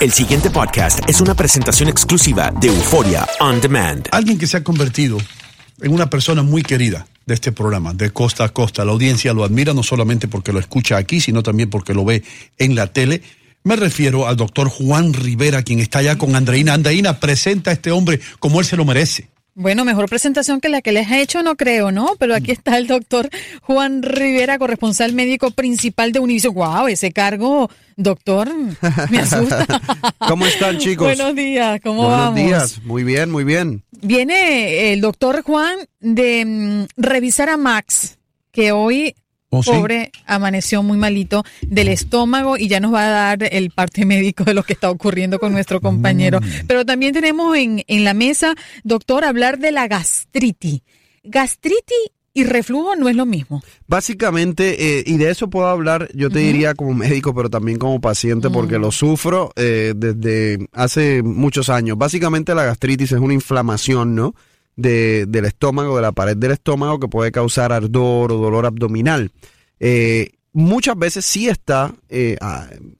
El siguiente podcast es una presentación exclusiva de Euforia On Demand. Alguien que se ha convertido en una persona muy querida de este programa, de costa a costa. La audiencia lo admira no solamente porque lo escucha aquí, sino también porque lo ve en la tele. Me refiero al doctor Juan Rivera, quien está allá con Andreina. Andreina, presenta a este hombre como él se lo merece. Bueno, mejor presentación que la que les he hecho, no creo, ¿no? Pero aquí está el doctor Juan Rivera, corresponsal médico principal de Univision. ¡Wow! Ese cargo, doctor, me asusta. ¿Cómo están, chicos? Buenos días, ¿cómo Buenos vamos? días, muy bien, muy bien. Viene el doctor Juan de mm, revisar a Max, que hoy, ¿Oh, sí? pobre, amaneció muy malito del estómago y ya nos va a dar el parte médico de lo que está ocurriendo con nuestro compañero. Mm. Pero también tenemos en, en la mesa, doctor, hablar de la gastritis. Gastritis y reflujo no es lo mismo. Básicamente, eh, y de eso puedo hablar, yo te diría como médico, pero también como paciente, porque lo sufro eh, desde hace muchos años. Básicamente la gastritis es una inflamación, ¿no? De, del estómago, de la pared del estómago, que puede causar ardor o dolor abdominal. Eh, muchas veces sí está eh,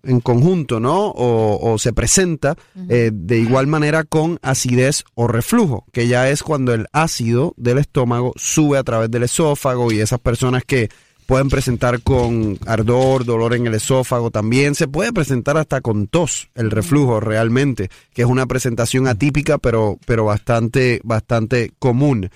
en conjunto, ¿no? O, o se presenta eh, de igual manera con acidez o reflujo, que ya es cuando el ácido del estómago sube a través del esófago y esas personas que pueden presentar con ardor, dolor en el esófago también, se puede presentar hasta con tos, el reflujo realmente, que es una presentación atípica pero, pero bastante, bastante común.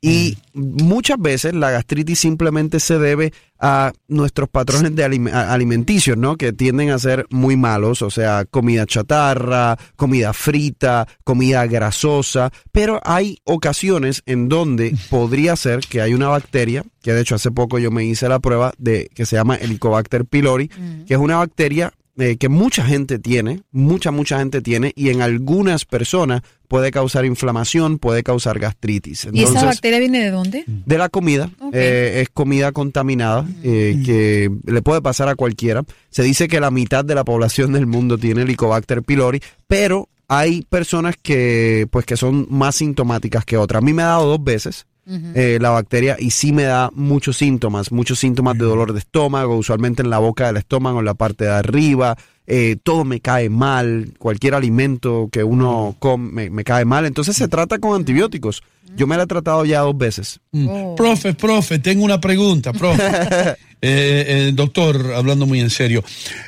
Y muchas veces la gastritis simplemente se debe a nuestros patrones de alimenticios, ¿no? Que tienden a ser muy malos, o sea, comida chatarra, comida frita, comida grasosa, pero hay ocasiones en donde podría ser que hay una bacteria, que de hecho hace poco yo me hice la prueba de que se llama Helicobacter pylori, que es una bacteria eh, que mucha gente tiene, mucha, mucha gente tiene, y en algunas personas puede causar inflamación, puede causar gastritis. ¿Y esa bacteria viene de dónde? de la comida, eh, es comida contaminada eh, que le puede pasar a cualquiera. Se dice que la mitad de la población del mundo tiene Helicobacter pylori, pero hay personas que pues que son más sintomáticas que otras. A mí me ha dado dos veces eh, la bacteria y sí me da muchos síntomas, muchos síntomas de dolor de estómago, usualmente en la boca del estómago, en la parte de arriba. eh, todo me cae mal, cualquier alimento que uno come me, me cae mal. Entonces se trata con antibióticos. Yo me la he tratado ya dos veces. Mm. Oh. Profe, profe, tengo una pregunta, profe. Eh, eh, doctor, hablando muy en serio,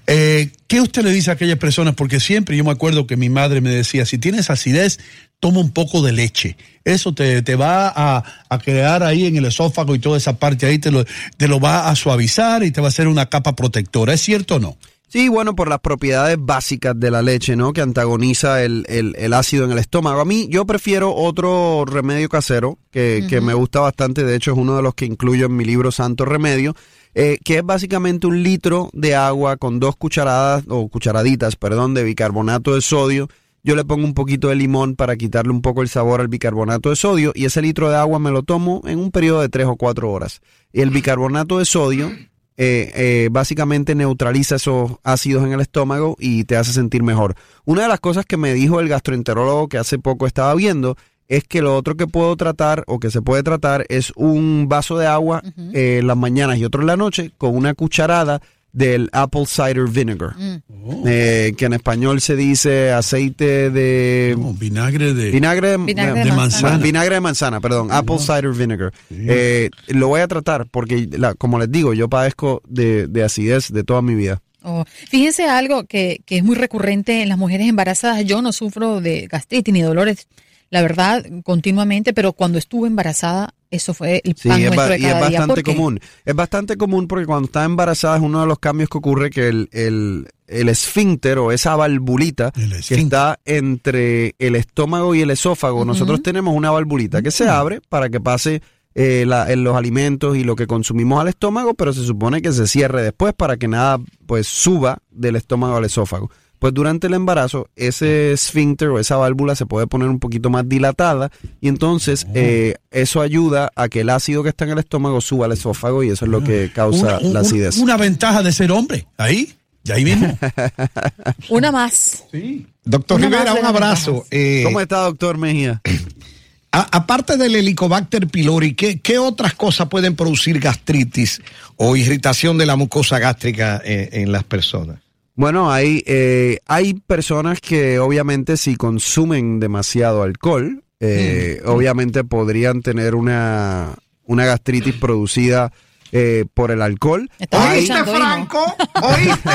eh, ¿qué usted le dice a aquellas personas? Porque siempre yo me acuerdo que mi madre me decía, si tienes acidez, toma un poco de leche. Eso te, te va a, a crear ahí en el esófago y toda esa parte ahí te lo, te lo va a suavizar y te va a hacer una capa protectora. ¿Es cierto o no? Sí, bueno, por las propiedades básicas de la leche, ¿no? Que antagoniza el, el- el ácido en el estómago. A mí, yo prefiero otro remedio casero que, que me gusta bastante. De hecho, es uno de los que incluyo en mi libro Santo Remedio, eh, que es básicamente un litro de agua con dos cucharadas o cucharaditas, perdón, de bicarbonato de sodio. Yo le pongo un poquito de limón para quitarle un poco el sabor al bicarbonato de sodio y ese litro de agua me lo tomo en un periodo de tres o cuatro horas. Y el bicarbonato de sodio eh, eh, básicamente neutraliza esos ácidos en el estómago y te hace sentir mejor. Una de las cosas que me dijo el gastroenterólogo que hace poco estaba viendo es que lo otro que puedo tratar o que se puede tratar es un vaso de agua eh, en las mañanas y otro en la noche con una cucharada del apple cider vinegar, eh, que en español se dice aceite de No, vinagre de. vinagre, Vinagre de de manzana. manzana. vinagre de manzana, perdón, apple cider vinegar. Eh, lo voy a tratar porque, la- como les digo, yo padezco de, de acidez de toda mi vida. Oh, Fíjense algo que, que es muy recurrente en las mujeres embarazadas. Yo no sufro de gastritis ni dolores, la verdad, continuamente, pero cuando estuve embarazada, eso fue el Sí, pan es, nuestro ba- de y es día. bastante común. Es bastante común porque cuando estás embarazada es uno de los cambios que ocurre que el, el, el esfínter o esa valvulita que está entre el estómago y el esófago, nosotros tenemos una valvulita que se abre para que pase eh, la- en los alimentos y lo que consumimos al estómago, pero se supone que se cierre después para que nada pues suba del estómago al esófago. Pues durante el embarazo, ese esfínter o esa válvula se puede poner un poquito más dilatada y entonces eh, eso ayuda a que el ácido que está en el estómago suba al esófago y eso es lo que causa Una- un- la acidez. Una ventaja de ser hombre. Ahí, de ahí mismo. Una más. Sí. Doctor Una Rivera, más un abrazo. Eh, ¿Cómo está, doctor Mejía? a- aparte del Helicobacter pylori, ¿qué, qué otras cosas pueden producir gastritis o irritación de la mucosa gástrica eh, en las personas? Bueno, hay, eh, hay personas que obviamente si consumen demasiado alcohol, eh, obviamente podrían tener una, una gastritis producida eh, por el alcohol. Escuchando, hijo. ¿Oíste?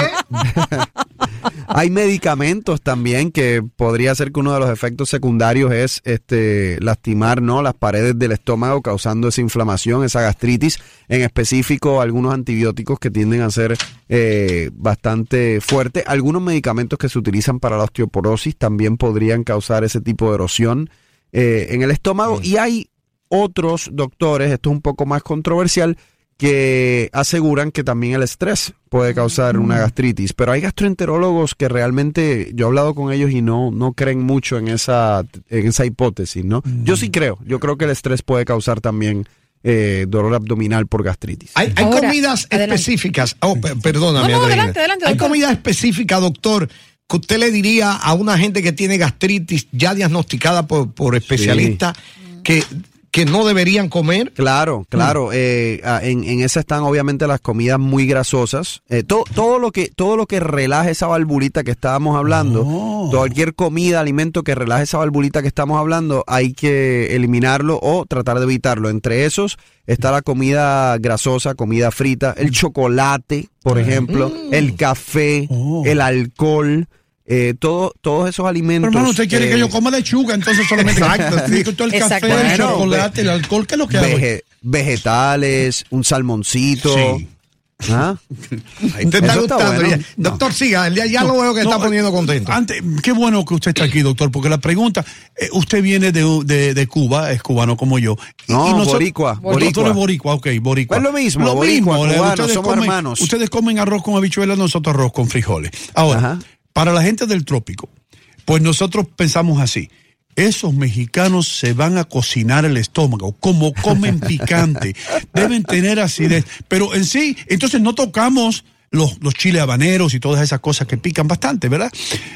hay medicamentos también que podría ser que uno de los efectos secundarios es este lastimar no las paredes del estómago causando esa inflamación, esa gastritis. En específico, algunos antibióticos que tienden a ser eh, bastante fuertes. Algunos medicamentos que se utilizan para la osteoporosis también podrían causar ese tipo de erosión eh, en el estómago. Y hay otros doctores, esto es un poco más controversial, que aseguran que también el estrés puede causar una gastritis. Pero hay gastroenterólogos que realmente, yo he hablado con ellos y no, no creen mucho en esa, en esa hipótesis, ¿no? Yo sí creo, yo creo que el estrés puede causar también eh, dolor abdominal por gastritis. Hay, hay Ahora, comidas adelante. específicas. Oh, pe- perdóname, No, no, Andreina. adelante, adelante, Hay doctor. comida específica, doctor, que usted le diría a una gente que tiene gastritis ya diagnosticada por, por especialistas que, que no deberían comer. Claro, claro. eh, ah, en, en esa están obviamente las comidas muy grasosas. Eh, to- todo lo que todo lo que relaje esa valvulita que estábamos hablando, Oh. cualquier comida, alimento que relaje esa valvulita que estamos hablando, hay que eliminarlo o tratar de evitarlo. Entre esos está la comida grasosa, comida frita, el chocolate, por ejemplo, el café, Oh. el alcohol. Eh, todo, todos esos alimentos. Pero hermano, usted quiere eh, que yo coma lechuga, entonces solamente. Exacto, sí. Todo el Exacto. café, el chocolate, el alcohol, ¿qué es lo que hago? vege- vegetales, un salmoncito. Sí. ¿Ah? Te está gustando. bueno. Doctor, siga, ya, ya lo veo que No, está poniendo contento. Antes, qué bueno que usted está aquí, doctor, porque la pregunta, eh, usted viene de, de- de Cuba, es cubano como yo. Y- No, y nosotros- boricua, Doctor boricua. es boricua, ok, boricua. Es lo mismo, Lo boricua, mismo, eh, cubano, ustedes somos comen- hermanos. Ustedes comen arroz con habichuelas, nosotros arroz con frijoles. Ahora, Ajá. Para la gente del trópico, pues nosotros pensamos así. Esos mexicanos se van a cocinar el estómago, como comen picante, deben tener acidez, pero en sí, entonces no tocamos los, los chiles habaneros y todas esas cosas que pican bastante, ¿verdad?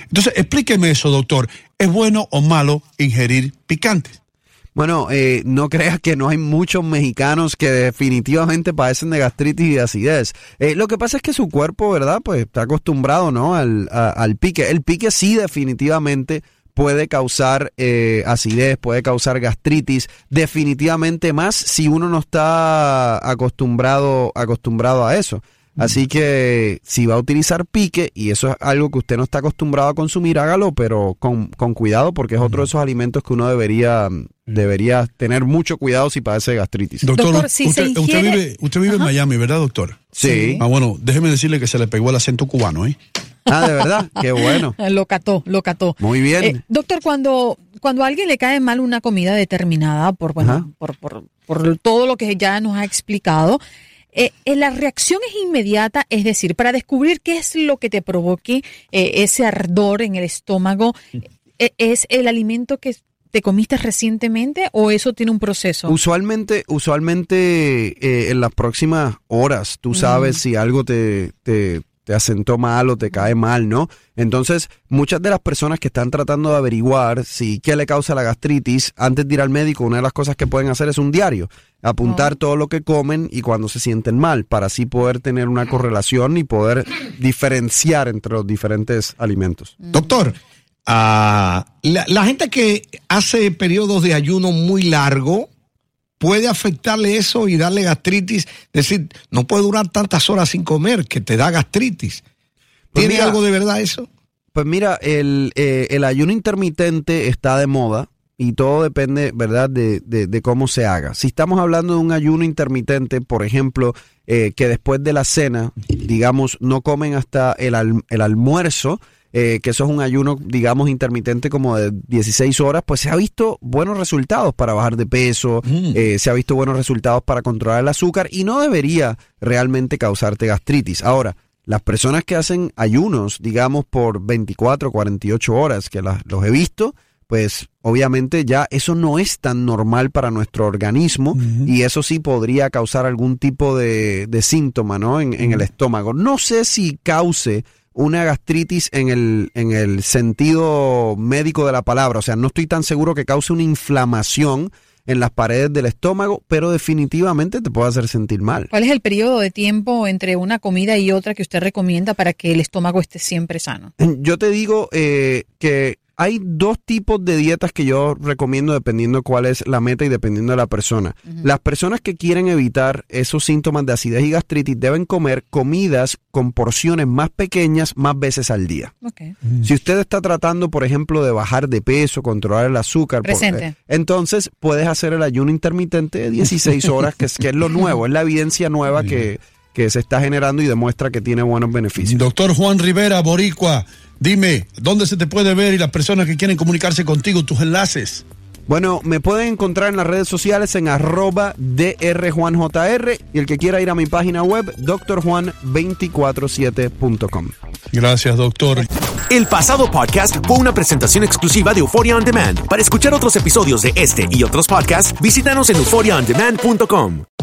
Entonces, explíqueme eso, doctor. ¿Es bueno o malo ingerir picantes? Bueno, eh, no creas que no hay muchos mexicanos que definitivamente padecen de gastritis y de acidez. Eh, lo que pasa es que su cuerpo, ¿verdad? Pues está acostumbrado, ¿no? Al, al pique. El pique sí definitivamente puede causar eh, acidez, puede causar gastritis, definitivamente más si uno no está acostumbrado, acostumbrado a eso. Así que si va a utilizar pique y eso es algo que usted no está acostumbrado a consumir, hágalo, pero con, con cuidado porque es otro de esos alimentos que uno debería, debería tener mucho cuidado si padece de gastritis. Doctor, si usted, vive, usted vive en Miami, ¿verdad, doctor? Sí. Ah, bueno, déjeme decirle que se le pegó el acento cubano, ¿eh? Ah, de verdad, qué bueno. Lo cató, lo cató. Muy bien. Eh, doctor, cuando, cuando a alguien le cae mal una comida determinada por, bueno, por, por, por todo lo que ya nos ha explicado, eh, eh, la reacción es inmediata, es decir, para descubrir qué es lo que te provoque eh, ese ardor en el estómago, eh, ¿es el alimento que te comiste recientemente o eso tiene un proceso? Usualmente, usualmente eh, en las próximas horas tú sabes si algo te, te, te asentó mal o te cae mal, ¿no? Entonces, muchas de las personas que están tratando de averiguar si qué le causa la gastritis, antes de ir al médico, una de las cosas que pueden hacer es un diario, apuntar todo lo que comen y cuando se sienten mal, para así poder tener una correlación y poder diferenciar entre los diferentes alimentos. Doctor, ah, la, la gente que hace periodos de ayuno muy largo, ¿puede afectarle eso y darle gastritis? Es decir, no puede durar tantas horas sin comer, que te da gastritis. Pues ¿Tiene mira, algo de verdad eso? Pues mira, el, eh, el ayuno intermitente está de moda y todo depende, ¿verdad?, de, de- de cómo se haga. Si estamos hablando de un ayuno intermitente, por ejemplo, eh, que después de la cena, digamos, no comen hasta el, al- el almuerzo, eh, que eso es un ayuno, digamos, intermitente como de 16 horas, pues se ha visto buenos resultados para bajar de peso, eh, se ha visto buenos resultados para controlar el azúcar y no debería realmente causarte gastritis. Ahora, las personas que hacen ayunos, digamos, por 24, 48 horas, que las- los he visto, pues obviamente ya eso no es tan normal para nuestro organismo y eso sí podría causar algún tipo de, de síntoma ¿no? en, en el estómago. No sé si cause una gastritis en el, en el sentido médico de la palabra, o sea, no estoy tan seguro que cause una inflamación en las paredes del estómago, pero definitivamente te puede hacer sentir mal. ¿Cuál es el periodo de tiempo entre una comida y otra que usted recomienda para que el estómago esté siempre sano? Yo te digo eh, que hay dos tipos de dietas que yo recomiendo dependiendo cuál es la meta y dependiendo de la persona. Las personas que quieren evitar esos síntomas de acidez y gastritis deben comer comidas con porciones más pequeñas más veces al día. Si usted está tratando, por ejemplo, de bajar de peso, controlar el azúcar, por- eh, entonces puedes hacer el ayuno intermitente de 16 horas, que es, que es lo nuevo, es la evidencia nueva que, que se está generando y demuestra que tiene buenos beneficios. Doctor Juan Rivera, Boricua, dime, ¿dónde se te puede ver y las personas que quieren comunicarse contigo, tus enlaces? Bueno, me pueden encontrar en las redes sociales en arroba drjuanjr y el que quiera ir a mi página web, drjuan247.com. Gracias, doctor. El pasado podcast fue una presentación exclusiva de Euphoria On Demand. Para escuchar otros episodios de este y otros podcasts, visítanos en euphoriaondemand.com.